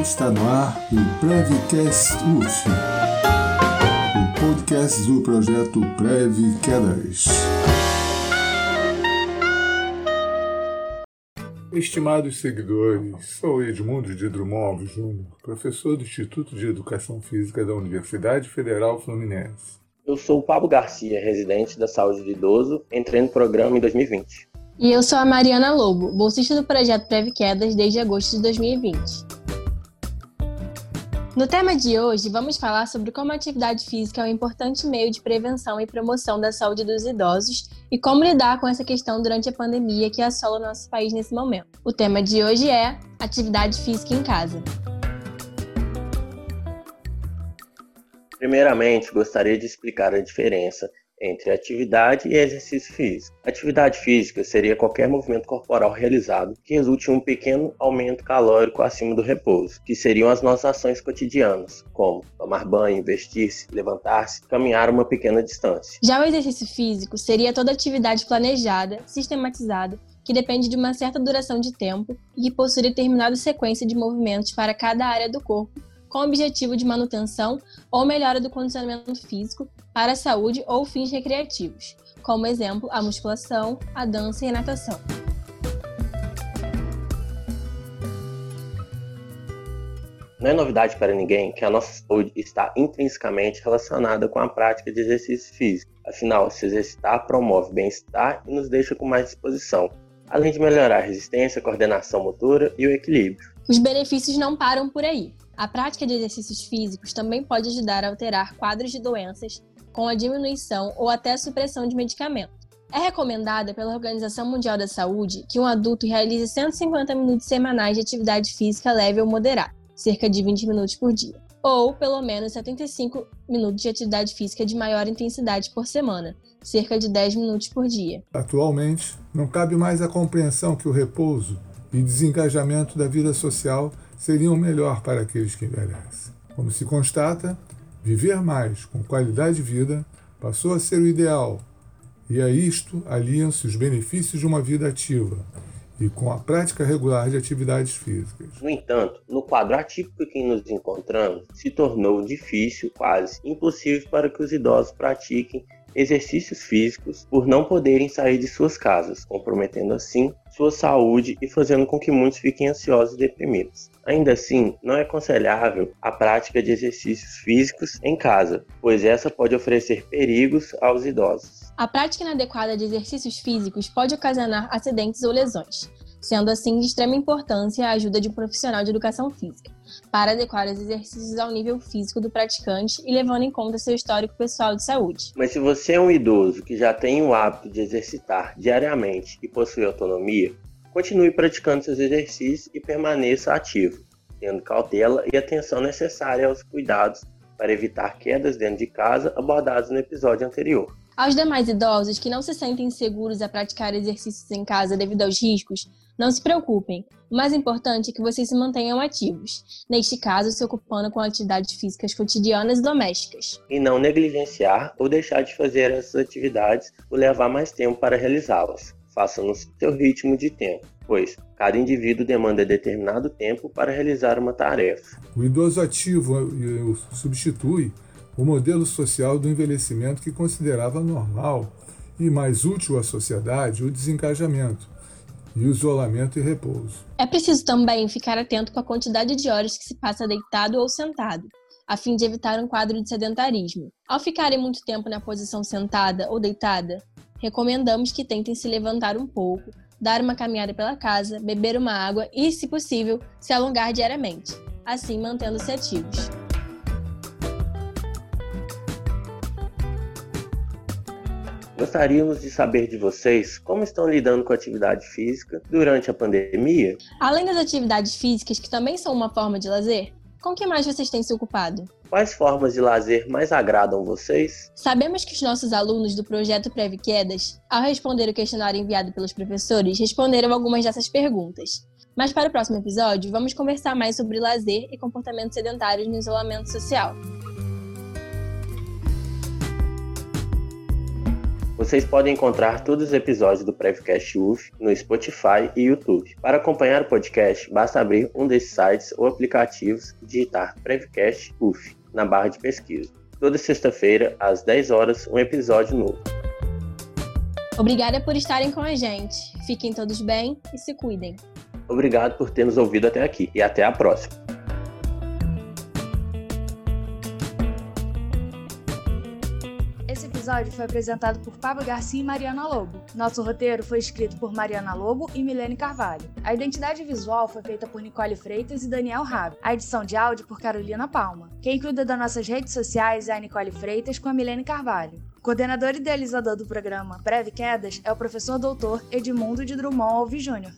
Está no ar o Prevcast UF, o podcast do projeto Prev Quedas. Estimados seguidores, sou Edmundo de Drummond Júnior, professor do Instituto de Educação Física da Universidade Federal Fluminense. Eu sou o Pablo Garcia, residente da Saúde do Idoso, entrei no programa em 2020. E eu sou a Mariana Lobo, bolsista do projeto Preve Quedas desde agosto de 2020. No tema de hoje, vamos falar sobre como a atividade física é um importante meio de prevenção e promoção da saúde dos idosos e como lidar com essa questão durante a pandemia que assola o nosso país nesse momento. O tema de hoje é atividade física em casa. Primeiramente, gostaria de explicar a diferença entre atividade e exercício físico. Atividade física seria qualquer movimento corporal realizado que resulte em um pequeno aumento calórico acima do repouso, que seriam as nossas ações cotidianas, como tomar banho, vestir-se, levantar-se, caminhar uma pequena distância. Já o exercício físico seria toda atividade planejada, sistematizada, que depende de uma certa duração de tempo e que possui determinada sequência de movimentos para cada área do corpo com o objetivo de manutenção ou melhora do condicionamento físico para a saúde ou fins recreativos, como exemplo a musculação, a dança e a natação. Não é novidade para ninguém que a nossa saúde está intrinsecamente relacionada com a prática de exercício físico. Afinal, se exercitar promove bem-estar e nos deixa com mais disposição, além de melhorar a resistência, a coordenação motora e o equilíbrio. Os benefícios não param por aí. A prática de exercícios físicos também pode ajudar a alterar quadros de doenças com a diminuição ou até supressão de medicamentos. É recomendada pela Organização Mundial da Saúde que um adulto realize 150 minutos semanais de atividade física leve ou moderada, cerca de 20 minutos por dia, ou pelo menos 75 minutos de atividade física de maior intensidade por semana, cerca de 10 minutos por dia. Atualmente, não cabe mais a compreensão que o repouso e desengajamento da vida social seriam melhor para aqueles que envelhecem. Como se constata, viver mais com qualidade de vida passou a ser o ideal, e a isto aliam-se os benefícios de uma vida ativa e com a prática regular de atividades físicas. No entanto, no quadro atípico que nos encontramos, se tornou difícil, quase impossível para que os idosos pratiquem exercícios físicos por não poderem sair de suas casas, comprometendo assim sua saúde e fazendo com que muitos fiquem ansiosos e deprimidos. Ainda assim, não é aconselhável a prática de exercícios físicos em casa, pois essa pode oferecer perigos aos idosos. A prática inadequada de exercícios físicos pode ocasionar acidentes ou lesões sendo assim de extrema importância a ajuda de um profissional de educação física, para adequar os exercícios ao nível físico do praticante e levando em conta seu histórico pessoal de saúde. Mas se você é um idoso que já tem o hábito de exercitar diariamente e possui autonomia, continue praticando seus exercícios e permaneça ativo, tendo cautela e atenção necessária aos cuidados para evitar quedas dentro de casa abordados no episódio anterior. Aos demais idosos que não se sentem seguros a praticar exercícios em casa devido aos riscos, não se preocupem. O mais importante é que vocês se mantenham ativos, neste caso, se ocupando com atividades físicas cotidianas e domésticas. E não negligenciar ou deixar de fazer essas atividades ou levar mais tempo para realizá-las. Faça no seu ritmo de tempo, pois cada indivíduo demanda determinado tempo para realizar uma tarefa. O idoso ativo substitui o modelo social do envelhecimento que considerava normal e mais útil à sociedade o desengajamento e o isolamento e repouso. É preciso também ficar atento com a quantidade de horas que se passa deitado ou sentado, a fim de evitar um quadro de sedentarismo. Ao ficarem muito tempo na posição sentada ou deitada, recomendamos que tentem se levantar um pouco, dar uma caminhada pela casa, beber uma água e, se possível, se alongar diariamente, assim mantendo-se ativos. Gostaríamos de saber de vocês como estão lidando com a atividade física durante a pandemia. Além das atividades físicas, que também são uma forma de lazer, com que mais vocês têm se ocupado? Quais formas de lazer mais agradam vocês? Sabemos que os nossos alunos do projeto Preve Quedas, ao responder o questionário enviado pelos professores, responderam algumas dessas perguntas. Mas para o próximo episódio, vamos conversar mais sobre lazer e comportamentos sedentários no isolamento social. Vocês podem encontrar todos os episódios do Prevcast UF no Spotify e YouTube. Para acompanhar o podcast, basta abrir um desses sites ou aplicativos e digitar Prevcast UF na barra de pesquisa. Toda sexta-feira, às 10 horas, um episódio novo. Obrigada por estarem com a gente. Fiquem todos bem e se cuidem. Obrigado por ter nos ouvido até aqui e até a próxima. Episódio foi apresentado por Pablo Garcia e Mariana Lobo. Nosso roteiro foi escrito por Mariana Lobo e Milene Carvalho. A identidade visual foi feita por Nicole Freitas e Daniel Rabi. A edição de áudio por Carolina Palma. Quem cuida das nossas redes sociais é a Nicole Freitas com a Milene Carvalho. Coordenador e idealizador do programa Breve Quedas é o professor doutor Edmundo de Drummond Alves Júnior.